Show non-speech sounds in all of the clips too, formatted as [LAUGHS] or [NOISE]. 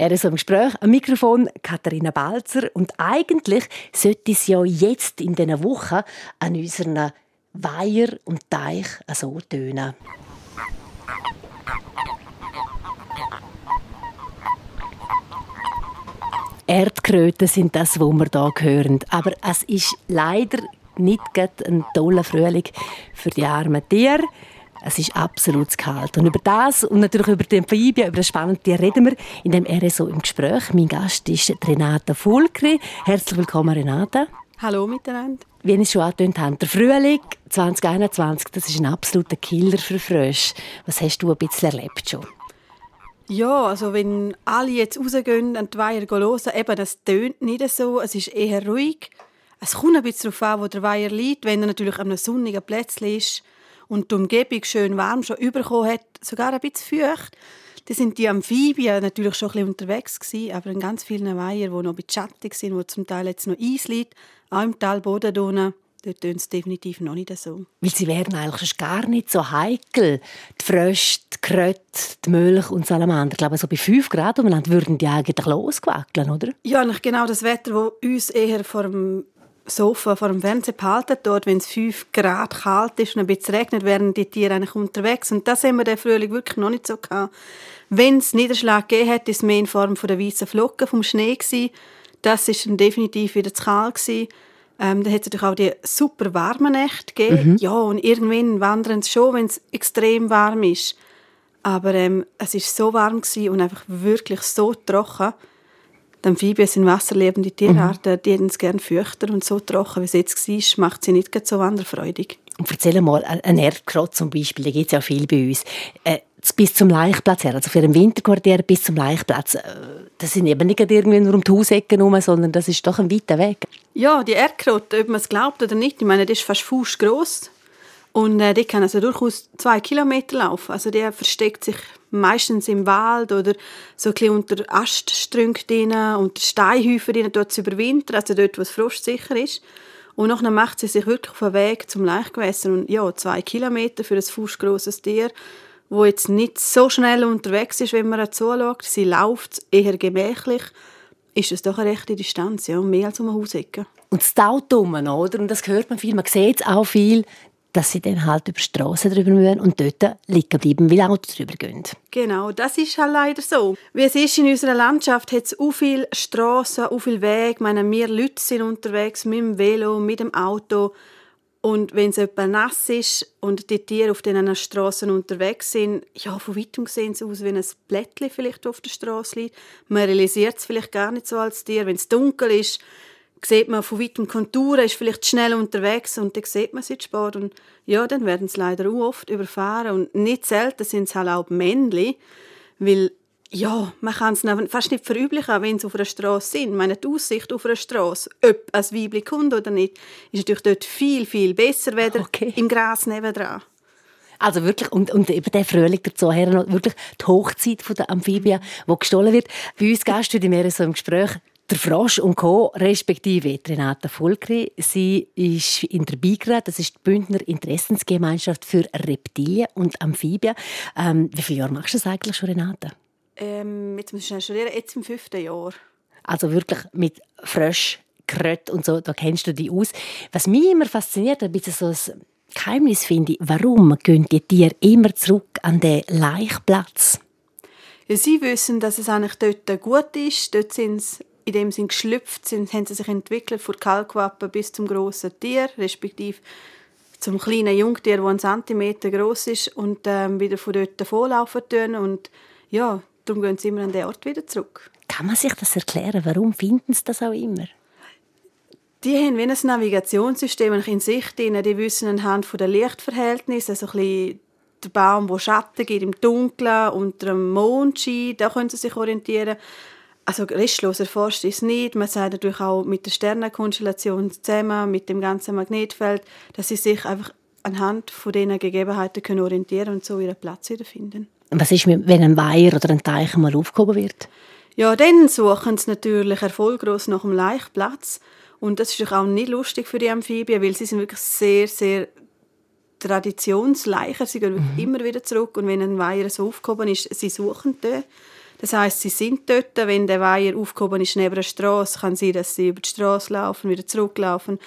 Er ist im Gespräch am Mikrofon Katharina Balzer und eigentlich sollte es ja jetzt in diesen Wochen an unseren Weiher und Teich so tönen. Erdkröten sind das, was wir hier hören. Aber es ist leider nicht ein toller Frühling für die armen Tiere. Es ist absolut kalt. Und über das und natürlich über die Amphibien, über das spannende reden wir in dem RSO im Gespräch. Mein Gast ist Renata Fulkri. Herzlich willkommen, Renata. Hallo miteinander. Wie ich es schon angetönt habe, der Frühling 2021, das ist ein absoluter Killer für Frösche. Was hast du ein bisschen erlebt schon? Ja, also wenn alle jetzt rausgehen und die Weiher hören, eben, das tönt nicht so. Es ist eher ruhig. Es kommt ein bisschen darauf an, wo der Weiher liegt. Wenn er natürlich an einem sonnigen Plätzchen ist und die Umgebung schön warm schon überkommen hat, sogar ein bisschen feucht, dann sind die Amphibien natürlich schon ein bisschen unterwegs gewesen, aber in ganz vielen Weiher, die noch ein bisschen schattig sind, wo zum Teil jetzt noch Eis liegt, auch im Tal Boden Dort tun sie definitiv noch nicht so. Weil sie wären eigentlich gar nicht so heikel. Die Frösche, die Kröte, die Milch und Salamander. Ich glaube, so bei 5 Grad umeinander würden die eigentlich losgewackeln, oder? Ja, genau das Wetter, das uns eher vor dem Sofa, vor dem Fernseher behalten. Dort, wenn es 5 Grad kalt ist und ein bisschen regnet, wären die Tiere eigentlich unterwegs. Und das haben wir den Frühling wirklich noch nicht so gehabt. Wenn es Niederschlag gegeben hat, ist es mehr in Form von der weißen Flocken vom Schnee gewesen. Das ist dann definitiv wieder zu kalt gewesen. Ähm, dann hat es natürlich auch die super warmen Nächte gegeben. Mhm. Ja, und irgendwann wandern sie schon, wenn es extrem warm ist. Aber ähm, es war so warm und einfach wirklich so trocken. Die Amphibien sind wasserlebende Tierarten, mhm. die es gerne fürchten und so trocken, wie es jetzt war, macht sie nicht so wanderfreudig. Und erzähl mal, ein Erdkrot zum Beispiel, da gibt es ja viel bei uns. Äh, bis zum Laichplatz her, also für den Winterquartier bis zum Laichplatz, äh, das sind eben nicht irgendwie nur um die Hausecken herum, sondern das ist doch ein weiter Weg. Ja, die Erdkrotte, ob man es glaubt oder nicht, ich meine, die ist fast fußgroß und äh, die kann also durchaus zwei Kilometer laufen. Also der versteckt sich meistens im Wald oder so ein unter Aststrünken unter Steinhäufen drin, dort zu überwintern, also dort, wo es frostsicher ist. Und nachher macht sie sich wirklich auf den Weg zum Laichgewässer und ja, zwei Kilometer für ein fußgrosses Tier wo jetzt nicht so schnell unterwegs ist, wenn man ihr zuschaut. Sie läuft eher gemächlich. Ist es doch eine rechte Distanz, ja, mehr als um eine Hausecke. Und das Auto oder? Und das hört man viel, man sieht es auch viel, dass sie dann halt über die Straße drüber müssen und dort liegen bleiben, weil Autos drüber gehen. Genau, das ist halt leider so. Wie es ist in unserer Landschaft, hat es so viele Straßen, so viele Wege. Meine, wir Leute sind unterwegs mit dem Velo, mit dem Auto. Und wenn es etwa nass ist und die Tiere auf diesen Straßen unterwegs sind, ja, von weitem sehen sie aus wie ein Blättchen vielleicht auf der Straße liegt. Man realisiert es vielleicht gar nicht so als Tier. Wenn es dunkel ist, sieht man von weitem Konturen, ist vielleicht schnell unterwegs und dann sieht man sie spät. Und ja, dann werden sie leider auch oft überfahren. Und nicht selten sind es halt auch Männchen, weil ja, man kann es fast nicht verüblichen, wenn sie auf einer Straße sind. meine, die Aussicht auf einer Straße, ob ein Weibchen kommt oder nicht, ist natürlich dort viel, viel besser, als okay. im Gras nebenan. Also wirklich, und, und eben der Frühling dazu her, wirklich die Hochzeit der Amphibien, die gestohlen wird. Bei uns Gäste heute mehr so im Gespräch der Frosch und Co., respektive Renata Volkri. Sie ist in der BIGRA, das ist die Bündner Interessensgemeinschaft für Reptilien und Amphibien. Ähm, wie viele Jahre machst du das eigentlich schon, Renata? Ähm, jetzt muss ich studieren, jetzt im fünften Jahr. Also wirklich mit Frösch, Kröt und so, da kennst du die aus. Was mich immer fasziniert, ein bisschen so ein Geheimnis finde ich, warum gehen die Tiere immer zurück an den Laichplatz? Ja, sie wissen, dass es eigentlich dort gut ist. Dort sind sie in dem Sinn geschlüpft, sind, haben sie sich entwickelt von Kalkwappen bis zum grossen Tier, respektive zum kleinen Jungtier, das einen Zentimeter groß ist und ähm, wieder von dort davonlaufen tun. Und ja, Darum gehen sie immer an den Ort wieder zurück. Kann man sich das erklären? Warum finden sie das auch immer? Die haben wie ein Navigationssystem in sich drin. Die wissen anhand der Lichtverhältnisse, also ein bisschen der Baum, wo Schatten gibt im Dunkeln, unter dem Mondschein, da können sie sich orientieren. Also restlos erforscht ist es nicht. Man sagt natürlich auch mit der Sternenkonstellation zusammen, mit dem ganzen Magnetfeld, dass sie sich einfach anhand von diesen Gegebenheiten können orientieren und so ihren Platz wiederfinden. Was ist, wenn ein Weiher oder ein Teich mal aufgehoben wird? Ja, dann suchen sie natürlich erfolglos nach dem Laichplatz. Und das ist auch nicht lustig für die Amphibien, weil sie sind wirklich sehr, sehr traditionsleicher. Sie gehen mhm. immer wieder zurück. Und wenn ein Weiher so aufgehoben ist, sie suchen den. Das heißt, sie sind dort, wenn der Weiher aufgehoben ist neben der Straße, kann sie, dass sie über die Straße laufen, wieder zurücklaufen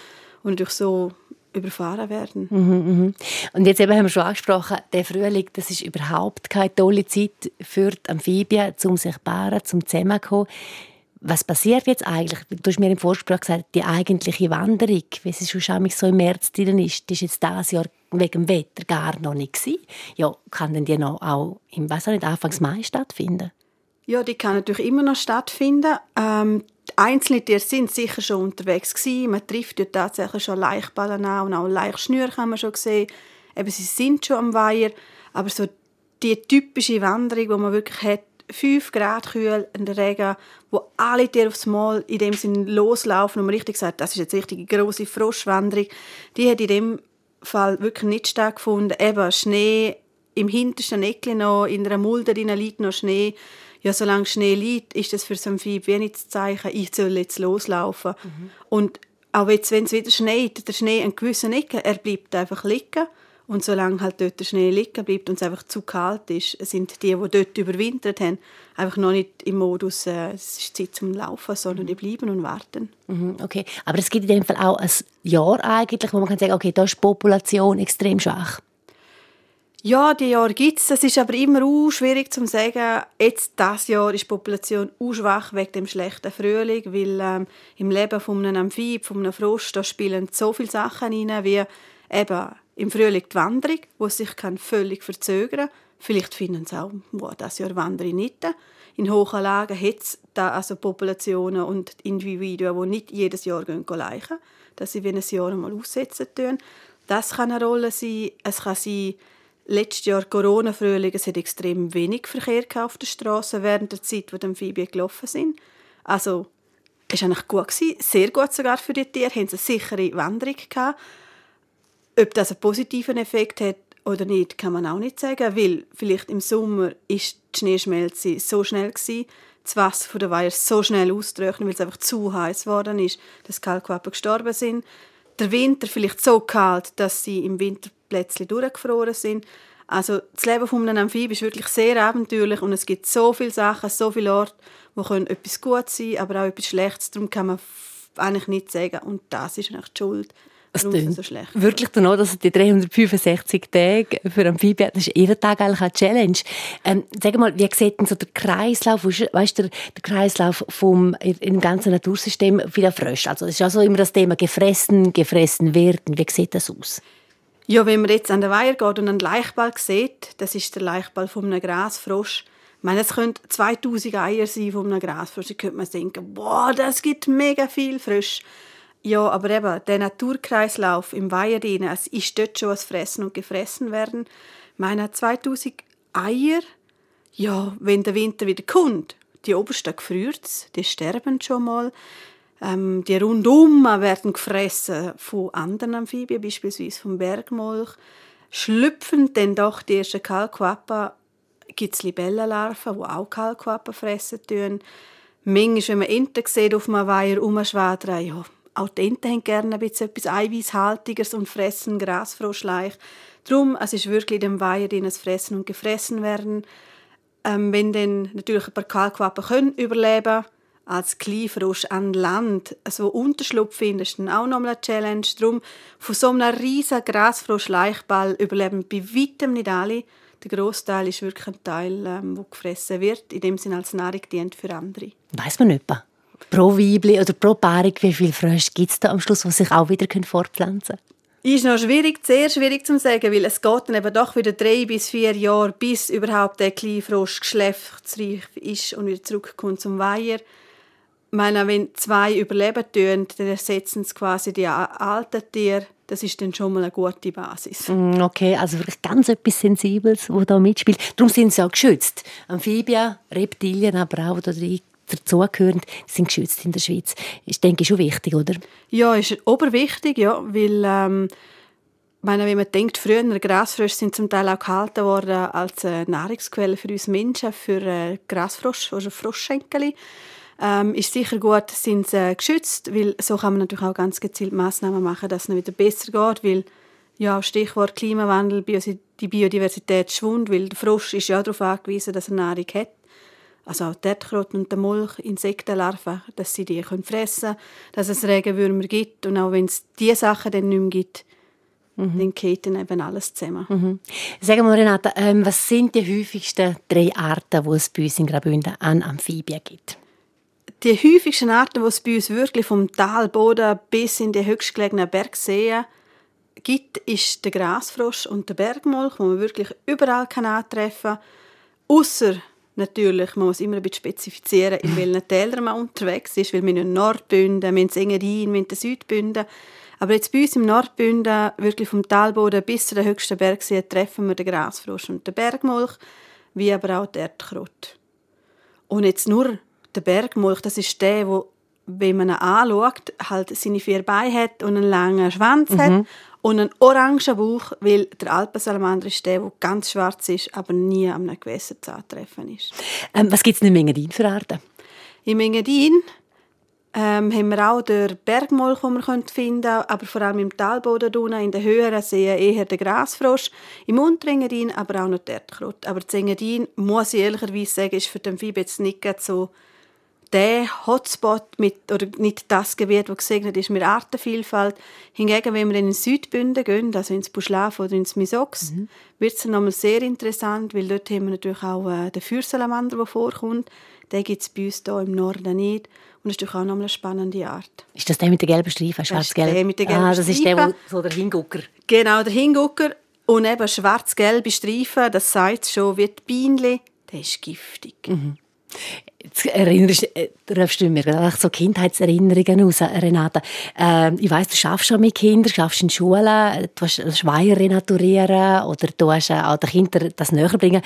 und durch so überfahren werden. Mhm, mhm. Und jetzt eben haben wir schon angesprochen, der Frühling, das ist überhaupt keine tolle Zeit für die Amphibien, um sich paaren, zum zusammenzukommen. Was passiert jetzt eigentlich? Du hast mir im Vorgespräch gesagt, die eigentliche Wanderung, wie sie schon so im März drin ist, die ist jetzt dieses Jahr wegen dem Wetter gar noch nicht gewesen. Ja, kann denn die noch auch im was nicht, Anfangs Mai stattfinden? Ja, die kann natürlich immer noch stattfinden. Ähm, einzelne Tiere sind sicher schon unterwegs gewesen. Man trifft ja tatsächlich schon Laichballen an und auch Laichschnür kann man schon sehen. Eben, sie sind schon am Weiher, aber so die typische Wanderung, die man wirklich hat, 5 Grad kühl in der Regen, wo alle Tiere aufs Mal in dem Sinn loslaufen und man richtig sagt, das ist jetzt richtig eine grosse Froschwanderung, die hat in dem Fall wirklich nicht stattgefunden. Eben Schnee, im hintersten Eckchen noch, in einer Mulde liegt noch Schnee. Ja, solange Schnee liegt, ist das für so ein Vieh wenig zu Zeichen, ich soll jetzt loslaufen. Mhm. Und auch jetzt, wenn es wieder schneit, der Schnee an gewissen Ecken, er bleibt einfach liegen. Und solange halt dort der Schnee liegen bleibt und es einfach zu kalt ist, sind die, die dort überwintert haben, einfach noch nicht im Modus, äh, es ist Zeit zum Laufen, sondern die bleiben und warten. Mhm, okay, aber es gibt in dem Fall auch ein Jahr eigentlich, wo man kann sagen, okay, da ist die Population extrem schwach. Ja, die Jahre gibt es. Es ist aber immer auch schwierig zu sagen, jetzt das Jahr ist die Population auch schwach wegen dem schlechten Frühling, weil ähm, im Leben von einem Amphib, von einem Frosch, da spielen so viele Sachen rein, wie eben im Frühling die Wanderung, die sich kann völlig verzögern kann. Vielleicht finden sie auch, wow, das Jahr wandere ich nicht. In hohen Lagen hat es da also Populationen und Individuen, die nicht jedes Jahr gehen leichen, dass sie wie ein Jahr einmal aussetzen tun. Das kann eine Rolle sein. Es kann sein, letztes Jahr Corona-Frühling, es hat extrem wenig Verkehr auf der Straße während der Zeit, wo die Amphibien gelaufen sind. Also, es war eigentlich gut, sehr gut sogar für die Tiere, sie eine sichere Wanderung gehabt. Ob das einen positiven Effekt hat oder nicht, kann man auch nicht sagen, weil vielleicht im Sommer ist die Schneeschmelze so schnell gewesen, das Wasser der Weiher so schnell austrocknen, weil es einfach zu heiß geworden ist, dass Kalkwappen gestorben sind. Der Winter vielleicht so kalt, dass sie im Winter plötzlich durchgefroren sind. Also das Leben von einem Amphib ist wirklich sehr abenteuerlich und es gibt so viele Sachen, so viele Orte, wo können etwas gut sein, aber auch etwas Schlechtes. Darum kann man eigentlich nicht sagen, und das ist eigentlich die Schuld es so schlecht. Wirklich danach, dass die 365 Tage für Amphibien, das ist jeden Tag eigentlich eine Challenge. Ähm, sag mal, wie sieht denn so der Kreislauf, weißt du, der, der Kreislauf vom, im ganzen Natursystem wieder frisch? Also, es ist also immer das Thema gefressen, gefressen werden. Wie sieht das aus? Ja, wenn man jetzt an den Weiher geht und einen Laichball sieht, das ist der Laichball von einem Grasfrosch. Ich meine, es könnte 2000 Eier sein von einem Grasfrosch. Da könnte man denken, boah, das gibt mega viel frisch. Ja, aber eben, der Naturkreislauf im Weiher, es ist dort schon was Fressen und Gefressen werden. Meine, 2000 Eier, ja, wenn der Winter wieder kommt, die obersten gefriert die sterben schon mal. Ähm, die rundum werden gefressen von anderen Amphibien, beispielsweise vom Bergmolch. Schlüpfen dann doch die ersten Kalkwappen, gibt es Libellenlarven, die auch Kalkwappen fressen tun. Manchmal, wenn man Enten sieht, auf einem Weiher rumschwadern, ja, auch die Enten haben gerne ein bisschen etwas Eiweißhaltiges und fressen Grasfroschleich. Darum, es ist wirklich dem Weiher drin, das Fressen und Gefressen werden. Ähm, wenn dann natürlich ein paar Kalkwappen können überleben als Kleinfrosch an Land so Unterschlupf finden, ist dann auch nochmal eine Challenge. Darum, von so einem riesigen Grasfrosch-Leichball überleben bei weitem nicht alle. Der Großteil ist wirklich ein Teil, ähm, der gefressen wird, in dem Sinne als Nahrung dient für andere. Weiß man nicht pro Weibli oder pro Paarung, wie viele Frösche gibt es da am Schluss, die sich auch wieder fortpflanzen können? Ist noch schwierig, sehr schwierig zu sagen, weil es geht dann eben doch wieder drei bis vier Jahre, bis überhaupt der Kleinfrosch geschlechtsreif ist und wieder zurückkommt zum Weiher. Ich meine, wenn zwei überleben tun, dann ersetzen sie quasi die alten Tiere. Das ist dann schon mal eine gute Basis. Mm, okay, also wirklich ganz etwas Sensibles, das da mitspielt. Darum sind sie auch geschützt. Amphibien, Reptilien, aber auch dazugehören, sind geschützt in der Schweiz. Ist, denke ich, schon wichtig, oder? Ja, ist oberwichtig, ja, weil ähm, meine, wenn man denkt, früher Grasfrösche sind zum Teil auch gehalten worden als äh, Nahrungsquelle für uns Menschen, für äh, Grasfrosch oder Froschschenkel. Ähm, ist sicher gut, sind sie äh, geschützt, weil so kann man natürlich auch ganz gezielt Massnahmen machen, dass es wieder besser geht, weil ja, Stichwort Klimawandel, die Biodiversität schwund, weil der Frosch ist ja darauf angewiesen, dass er Nahrung hat also Erdkröten und der Mulch, Insektenlarven, dass sie die können fressen können, dass es Regenwürmer gibt und auch wenn es diese Sachen dann nicht mehr gibt, mhm. dann geht dann eben alles zusammen. Mhm. Sag mal, Renata, ähm, was sind die häufigsten drei Arten, die es bei uns in Graubünden an Amphibien gibt? Die häufigsten Arten, die es bei uns wirklich vom Talboden bis in die höchstgelegenen Bergseen gibt, ist der Grasfrosch und der Bergmolch, wo man wirklich überall kann antreffen kann. Ausser natürlich, man muss immer ein bisschen spezifizieren, in welchen [LAUGHS] Tälern man unterwegs ist, weil wir in Nordbünden, wir in Engadin, wir in Südbünden. Aber jetzt bei uns im Nordbünden, wirklich vom Talboden bis zu den höchsten Bergsee, treffen wir den Grasfrosch und den Bergmolch, wie aber auch die Erdkröte. Und jetzt nur der Bergmolch, das ist der, wo wenn man ihn anschaut, halt seine vier Beine hat und einen langen Schwanz mhm. hat und einen orangen Bauch, weil der Alpensalamander ist der, der ganz schwarz ist, aber nie am einem Gewässer zu antreffen ist. Ähm, was gibt es in Mengadin für Arten? In Mengadin ähm, haben wir auch den Bergmolch, den wir finden können, aber vor allem im Talboden in den höheren Seen eher den Grasfrosch, im Unterengadin aber auch noch der Erdkrott. Aber das Engadin, muss ich ehrlicherweise sagen, ist für den Vieh jetzt nicht so der Hotspot mit, oder nicht das Gebiet, das gesegnet ist mit Artenvielfalt. Hingegen, wenn wir in den Südbünden gehen, also ins Buschlaf oder ins Misox, mhm. wird es dann nochmal sehr interessant, weil dort haben wir natürlich auch äh, den Fürsalamander, der vorkommt. Den gibt es bei uns hier im Norden nicht. Und das ist natürlich auch nochmal eine spannende Art. Ist das der mit den gelben Streifen, schwarz-gelb? Der mit den gelben ah, das ist der, wo, so der Hingucker. Genau, der Hingucker. Und eben schwarz-gelbe Streifen, das sagt schon wie die Bienchen, der ist giftig. Mhm. Jetzt erinnerst, äh, rufst du mir so Kindheitserinnerungen aus, Renata. Äh, ich weiss, du schaffst schon mit Kindern, schaffst in Schulen, du hast Schweier renaturieren oder du hast auch den Kindern das näher bringen.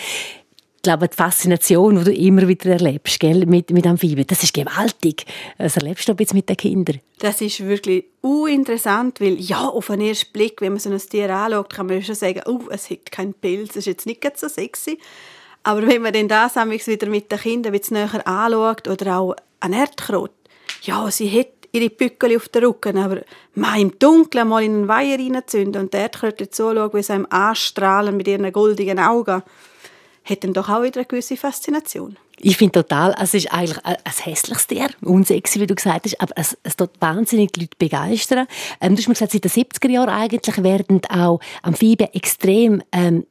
Ich glaube, die Faszination, die du immer wieder erlebst gell, mit, mit Amphibien, das ist gewaltig. Was erlebst du jetzt mit den Kindern? Das ist wirklich uninteressant, weil ja, auf den ersten Blick, wenn man so ein Tier anschaut, kann man schon sagen, oh, es hat keinen Pilz, es ist jetzt nicht so sexy. Aber wenn man dann das wieder mit den Kindern ein näher anschaut oder auch ein Erdkrot, ja, sie hat ihre Pückel auf dem Rücken, aber mal im Dunkeln mal in einen Weiher reinzünden und der Erdkröte zuschauen, wie sie einem anstrahlen mit ihren goldigen Augen, hat dann doch auch wieder eine gewisse Faszination. Ich finde total, es ist eigentlich ein hässliches Tier, unsexy, wie du gesagt hast, aber es, es tut wahnsinnig die Leute begeistern. Ähm, du hast mir gesagt, seit den 70er Jahren eigentlich werden auch Amphibien extrem ähm,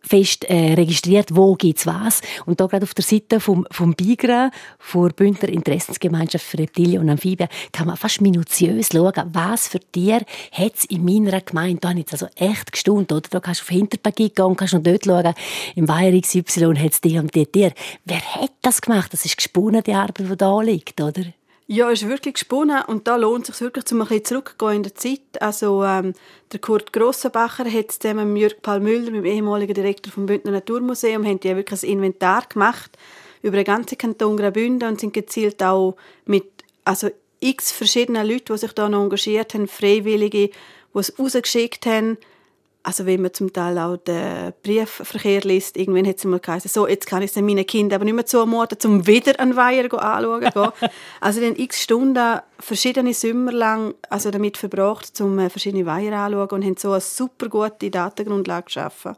fest äh, registriert, wo gibt's was. Und da gerade auf der Seite vom, vom BIGRA, vor Bündner Interessensgemeinschaft für Reptilien und Amphibien, kann man fast minutiös schauen, was für Tiere hat's in meiner Gemeinde. Da habe ich also echt gestaunt, oder? Da kannst du auf Hinterpaket gehen, kannst noch dort schauen, im Weiher XY hat's die und die Tiere. Wer hat das gemacht? Das ist gesponnen, die Arbeit, die da liegt, oder? Ja, ist wirklich gesponnen und da lohnt es sich wirklich, um ein bisschen zurückzugehen in der Zeit. Also ähm, der Kurt Grossenbacher hat zusammen mit Jürg Paul Müller, dem ehemaligen Direktor vom Bündner Naturmuseum, haben die wirklich ein Inventar gemacht über den ganzen Kanton Graubünden und sind gezielt auch mit also x verschiedenen Leuten, die sich da noch engagiert haben, Freiwillige, die es rausgeschickt haben, also wenn man zum Teil auch den Briefverkehr liest, irgendwann hat es mal geheißen, so, jetzt kann ich es meinen Kindern aber nicht mehr zumuten, um wieder einen Weiher anschauen [LAUGHS] Also dann x Stunden, verschiedene Sommer lang, also damit verbracht, um äh, verschiedene Weiher anzuschauen und haben so eine super gute Datengrundlage geschaffen.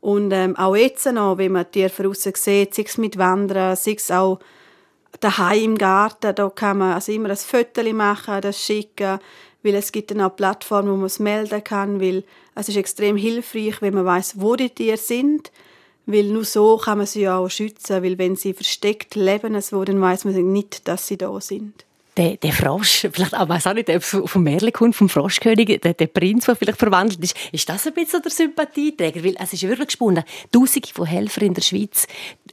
Und ähm, auch jetzt noch, wenn man Tiere von außen sieht, sei es mit Wandern, sei es auch daheim im Garten, da kann man also immer ein Foto machen, das schicken, weil es gibt dann auch Plattformen, wo man es melden kann, weil es ist extrem hilfreich, wenn man weiß, wo die Tiere sind, weil nur so kann man sie auch schützen, weil wenn sie versteckt leben, dann weiß man nicht, dass sie da sind der, der Frosch, [LAUGHS] vielleicht auch, weiß auch nicht, ob vom kommt, vom Froschkönig, der, der Prinz, der vielleicht verwandelt ist, ist das ein bisschen der Sympathieträger? Weil es ist wirklich gesponnen. Tausende von Helfern in der Schweiz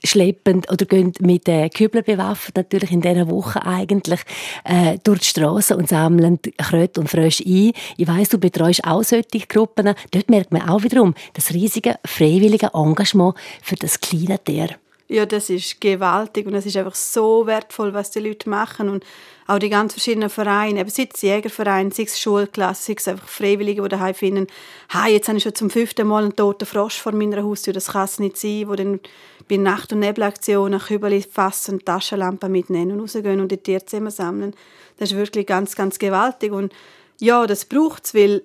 schleppen oder gehen mit äh, Kübeln bewaffnet, natürlich in dieser Woche eigentlich, äh, durch die Straßen und sammeln Kröte und Frösche ein. Ich weiss, du betreust auch solche Gruppen. Dort merkt man auch wiederum das riesige freiwillige Engagement für das kleine Tier. Ja, das ist gewaltig und es ist einfach so wertvoll, was die Leute machen und auch die ganz verschiedenen Vereine, eben sei es Jägerverein, sei es Schulklasse, sei es einfach Freiwillige, die daheim finden, hey, jetzt habe ich schon zum fünften Mal einen toten Frosch vor meiner Haustür, das kann es nicht sein, wo dann bei Nacht- und Nebelaktionen Kübel fassen, Taschenlampen mitnehmen und rausgehen und die Tiere zusammensammeln. Das ist wirklich ganz, ganz gewaltig und ja, das braucht es, weil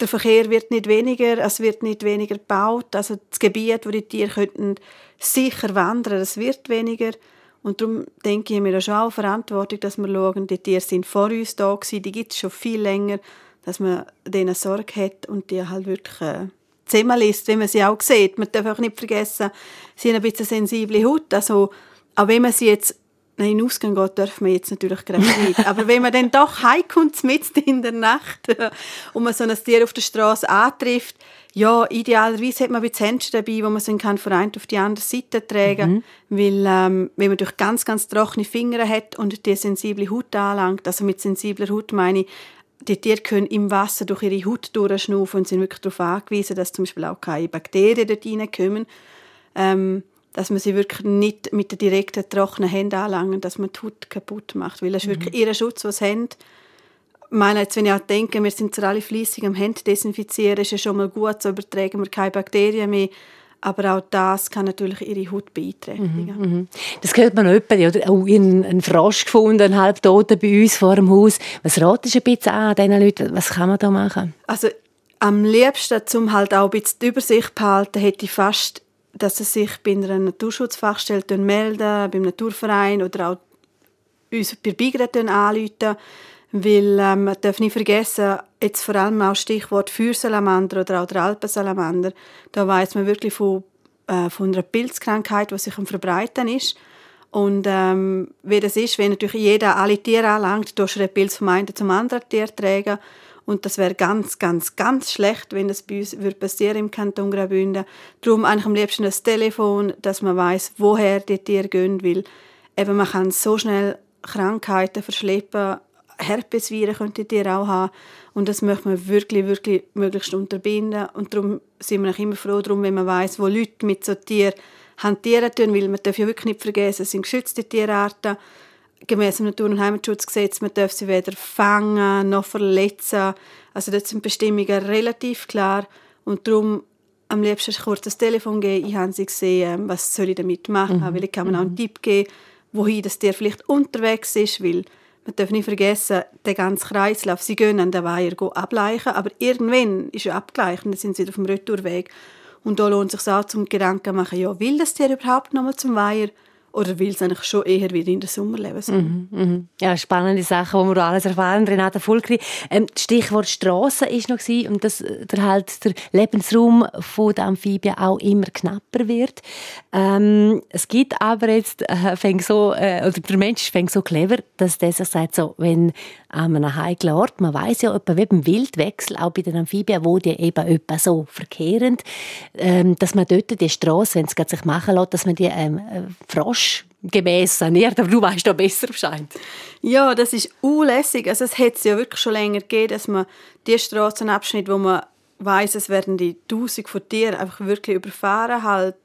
der Verkehr wird nicht weniger, es wird nicht weniger gebaut. Also das Gebiet, wo die Tiere könnten sicher wandern, es wird weniger. Und darum denke ich mir schon auch Verantwortung, dass wir schauen, die Tiere sind vor uns da gewesen, die gibt es schon viel länger, dass man denen Sorge hat und die halt wirklich äh, zusammen liest, wie man sie auch sieht. Man darf auch nicht vergessen, sie haben ein bisschen sensible Haut, also auch wenn man sie jetzt Nein, in Ausgang geht dürfen wir jetzt natürlich gerade nicht. [LAUGHS] Aber wenn man dann doch heimkommt, mitten in der Nacht, und man so ein Tier auf der Straße antrifft, ja, idealerweise hat man ein bisschen Händchen dabei, wo man sie kann von einer auf die andere Seite tragen mhm. Weil, ähm, wenn man durch ganz, ganz trockene Finger hat und die sensible Haut anlangt, also mit sensibler Haut meine ich, die Tiere können im Wasser durch ihre Haut durchschnaufen und sind wirklich darauf angewiesen, dass zum Beispiel auch keine Bakterien dort reinkommen. Ähm, dass man sie wirklich nicht mit den direkten trockenen Händen anlangen, dass man die Haut kaputt macht. Weil das ist mhm. wirklich ihr Schutz, was sie haben. Ich meine, jetzt, wenn ich auch denke, wir sind zwar alle fleissig am Hände desinfizieren, ist ja schon mal gut, so übertragen wir keine Bakterien mehr. Aber auch das kann natürlich ihre Haut beeinträchtigen. Mhm, mhm. das hört man öppe, oder? Auch einen Frosch gefunden, einen halbtoten bei uns vor dem Haus. Was ratest du ein bisschen an diesen Leuten? Was kann man da machen? Also am liebsten, um halt auch ein bisschen die Übersicht zu behalten, hätte ich fast dass sie sich bei einer Naturschutzfachstelle melden, beim Naturverein oder auch uns bei Beigeräten anrufen. Weil ähm, man darf nicht vergessen, jetzt vor allem auch Stichwort Feuersalamander oder auch der Alpensalamander, da weiß man wirklich von, äh, von einer Pilzkrankheit, die sich am Verbreiten ist. Und ähm, wie das ist, wenn natürlich jeder alle Tiere anlangt, durch den Pilz vom einen zum anderen Tier tragen. Und das wäre ganz, ganz, ganz schlecht, wenn das bei uns würde passieren im Kanton Graubünden. Darum eigentlich am liebsten das Telefon, dass man weiß, woher die Tiere gehen, weil eben man kann so schnell Krankheiten verschleppen. Herpesviren könnte die Tiere auch haben. Und das möchte man wirklich, wirklich möglichst unterbinden. Und darum sind wir auch immer froh darum, wenn man weiß, wo Leute mit so Tieren hantieren tun, weil man darf ja wirklich nicht vergessen, es sind geschützte Tierarten gemäß dem Natur- und Heimatschutzgesetz, man darf sie weder fangen noch verletzen. Also dort sind Bestimmungen relativ klar und darum am liebsten kurz das Telefon geben, ich habe sie gesehen, was soll ich damit machen, mhm. weil ich kann mir auch einen mhm. Tipp geben, wohin das Tier vielleicht unterwegs ist, weil man darf nicht vergessen, der ganze Kreislauf, sie gehen an den Weiher ableichen, aber irgendwann ist er abgleicht und dann sind sie auf dem Retourweg. Und da lohnt es sich auch zum Gedanken machen, ja, will das Tier überhaupt noch mal zum Weiher? Oder will es eigentlich schon eher wieder in den Sommer leben? Mhm, mhm. Ja, spannende Sachen, die wir alles erfahren. Renate Fulkri. Ähm, Stichwort Straße ist noch und dass der, halt der Lebensraum der Amphibien auch immer knapper wird. Ähm, es gibt aber jetzt äh, so, äh, oder der Mensch fängt so clever, dass der sich sagt, so, wenn an einem heiklen Ort, man weiß ja etwa wie beim Wildwechsel, auch bei den Amphibien, wo die eben etwa so verkehren, ähm, dass man dort die Straße, wenn es sich machen lässt, dass man die ähm, äh, Frosch gemäß saniert, aber du weißt da besser Bescheid. Ja, das ist unlässig. Also es hat es ja wirklich schon länger gegeben, dass man die Straßenabschnitt, wo man weiß, es werden die Tausend von Tieren einfach wirklich überfahren, halt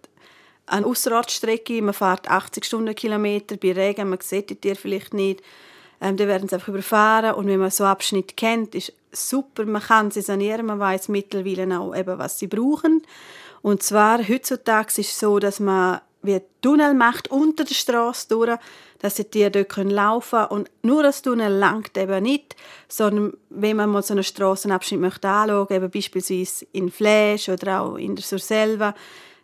an Ausserortstrecke, man fährt 80 Stundenkilometer. Bei Regen, man sieht die Tiere vielleicht nicht, ähm, dann werden sie einfach überfahren. Und wenn man so Abschnitt kennt, ist super, man kann sie sanieren, man weiß mittlerweile auch eben, was sie brauchen. Und zwar heutzutage ist es so, dass man wie Tunnel macht unter der Straße durch, dass die Tiere dort laufen können. Und nur das Tunnel langt eben nicht, sondern wenn man mal so einen Strassenabschnitt möchte anschauen, eben beispielsweise in Flash oder auch in der Surselva,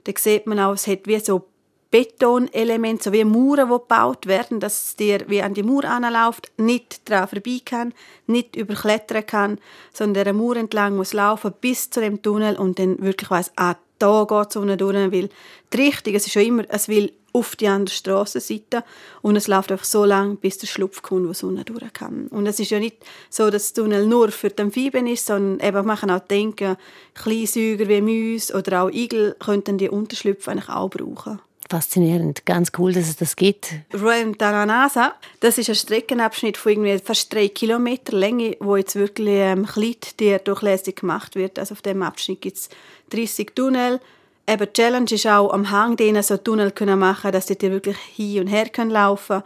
dann sieht man auch, es hat wie so Betonelemente, so wie Mauern, die gebaut werden, dass es dir wie an die Mauer anläuft, nicht daran vorbei kann, nicht überklettern kann, sondern der Mauer entlang muss laufen bis zu dem Tunnel und dann wirklich weiss, ah, da geht es unten durch, weil die Richtung, es ist ja immer, es will auf die andere Strassenseite und es läuft einfach so lang, bis der Schlupf kommt, wo es unten durch kann. Und es ist ja nicht so, dass der Tunnel nur für die Amphibien ist, sondern eben, man kann auch denken, Kleinsäuger wie Mäuse oder auch Igel könnten die Unterschlüpfe eigentlich auch brauchen. Faszinierend, ganz cool, dass es das gibt. Ruem Taranasa, das ist ein Streckenabschnitt von irgendwie fast drei Kilometer Länge, wo jetzt wirklich ähm, Kleidtier durchlässig gemacht wird. Also auf dem Abschnitt gibt es 30 Tunnel. Eben die Challenge ist auch, am Hang denen so Tunnel können machen, dass die wirklich hin und her können laufen.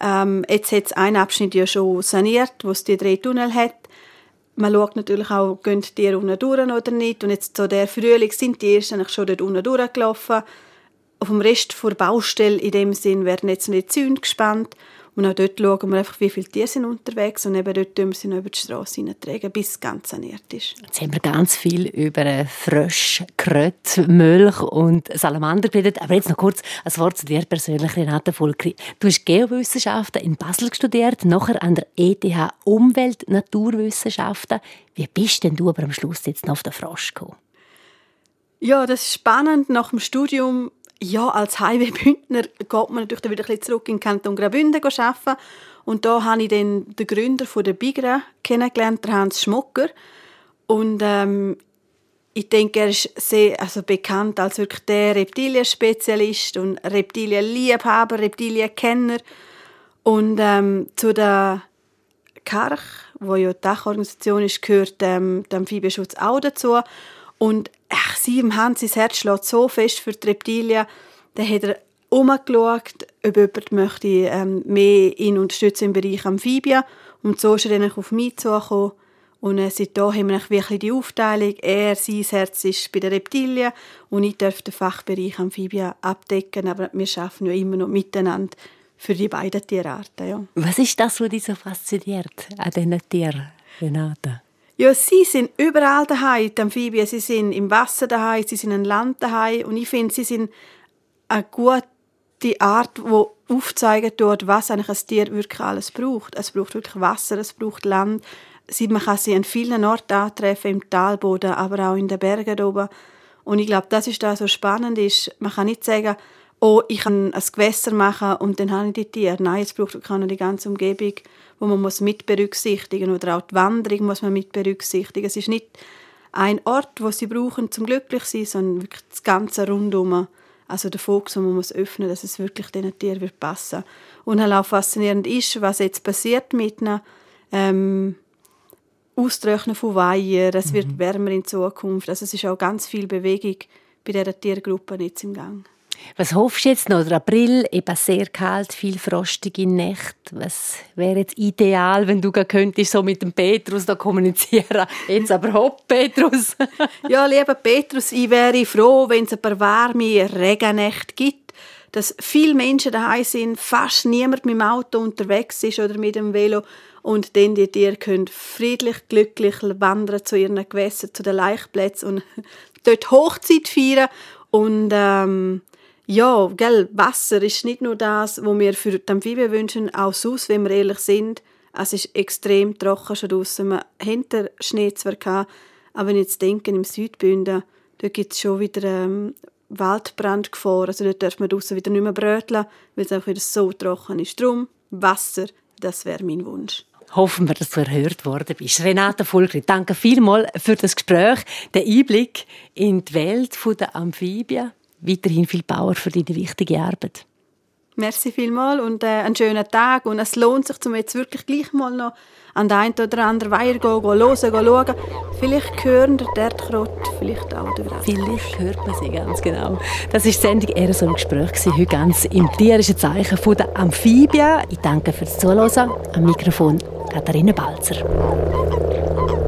Ähm, jetzt hat es einen Abschnitt ja schon saniert, wo es die drei Tunnel hat. Man schaut natürlich auch, gehen die unten durch oder nicht. Und jetzt so der Frühling sind die ersten schon dort unten durchgelaufen auf dem Rest der Baustelle in dem Sinn werden jetzt nicht Zäune gespannt und auch dort schauen wir einfach, wie viele Tiere sind unterwegs und eben dort tun wir sie noch über die Straße hineintragen, bis es ganz saniert ist. Jetzt haben wir ganz viel über Frösche, Kröte, Milch und Salamander geredet, aber jetzt noch kurz ein Wort zu dir persönlich, Renate Volkri. Du hast Geowissenschaften in Basel studiert, nachher an der ETH Umwelt- Naturwissenschaften. Wie bist denn du aber am Schluss jetzt noch auf den Frosch gekommen? Ja, das ist spannend. Nach dem Studium ja, als Highway-Bündner geht man natürlich wieder ein bisschen zurück in den Kanton Graubünden arbeiten. Und da habe ich dann den Gründer der Bigra kennengelernt, Hans Schmucker. Und ähm, ich denke, er ist sehr also bekannt als wirklich der Reptilien-Spezialist und Reptilien-Liebhaber, Reptilien-Kenner. Und ähm, zu der Karch, wo ja die Dachorganisation ist, gehört ähm, der Amphibienschutz auch dazu. Und ach, sie im Hans, sein Herz schlägt so fest für die Reptilien. Dann hat er umgeschaut, ob jemand möchte, ähm, mehr ihn unterstützen im Bereich Amphibien. Und so ist er dann auf mich zugekommen. Und äh, seitdem haben wir wirklich die Aufteilung. Er, sein Herz ist bei den Reptilien und ich darf den Fachbereich Amphibien abdecken. Aber wir arbeiten ja immer noch miteinander für die beiden Tierarten. Ja. Was ist das, was dich so fasziniert an diesen Tieren, Renate? Ja, sie sind überall daheim, die Amphibien. Sie sind im Wasser daheim, sie sind an Land daheim. Und ich finde, sie sind eine gute Art, die aufzeigen tut, was eigentlich ein Tier wirklich alles braucht. Es braucht wirklich Wasser, es braucht Land. Man kann sie an vielen Orten antreffen, im Talboden, aber auch in den Bergen oben. Und ich glaube, das ist da so spannend ist. Man kann nicht sagen, oh, ich kann ein Gewässer machen und dann habe ich die Tiere. Nein, es braucht wirklich die ganze Umgebung wo man muss mit berücksichtigen oder auch die Wanderung muss man mit berücksichtigen. Es ist nicht ein Ort, wo sie brauchen zum glücklich sein, sondern wirklich das ganze Rundum. Also der Fokus, den man muss öffnen, dass es wirklich diesen Tieren wird passen. Und halt auch faszinierend ist, was jetzt passiert mit ihnen. Ähm, Austrocknen von Weiher, es wird mhm. wärmer in Zukunft. Also es ist auch ganz viel Bewegung bei dieser Tiergruppe jetzt im Gang. Was hoffst du jetzt noch? Der April, eben sehr kalt, viel frostige Nächte. Was wäre jetzt ideal, wenn du könntest so mit dem Petrus da kommunizieren? Jetzt aber hopp, Petrus! [LAUGHS] ja, lieber Petrus, ich wäre froh, wenn es ein paar warme Regennächte gibt, dass viele Menschen daheim sind, fast niemand mit dem Auto unterwegs ist oder mit dem Velo und dann die Tiere können friedlich, glücklich wandern zu ihren Gewässern, zu den Laichplätzen und [LAUGHS] dort Hochzeit feiern und ähm, ja, gell, Wasser ist nicht nur das, was wir für die Amphibien wünschen, auch sonst, wenn wir ehrlich sind. Es ist extrem trocken schon draussen. Wir hatten Schnee zwar gehabt, aber wenn ich jetzt denke, im Südbünden, da gibt es schon wieder ähm, Waldbrandgefahr. Also dort darf man draussen wieder nicht mehr bröteln, weil es auch wieder so trocken ist. Darum, Wasser, das wäre mein Wunsch hoffen wir, dass du erhört worden bist. Renate Volkri, danke vielmals für das Gespräch, den Einblick in die Welt der Amphibien weiterhin viel Power für deine wichtige Arbeit. Merci vielmals und äh, einen schönen Tag. Und es lohnt sich, um jetzt wirklich gleich mal noch an den einen oder anderen Weiher zu gehen, hören, schauen. Vielleicht hören der Erdkrott, vielleicht auch der Gras. Vielleicht hört man sie ganz genau. Das war die Sendung eher so ein Gespräch, heute ganz im tierischen Zeichen der Amphibien. Ich danke fürs Zuhören. Am Mikrofon Katharina Balzer.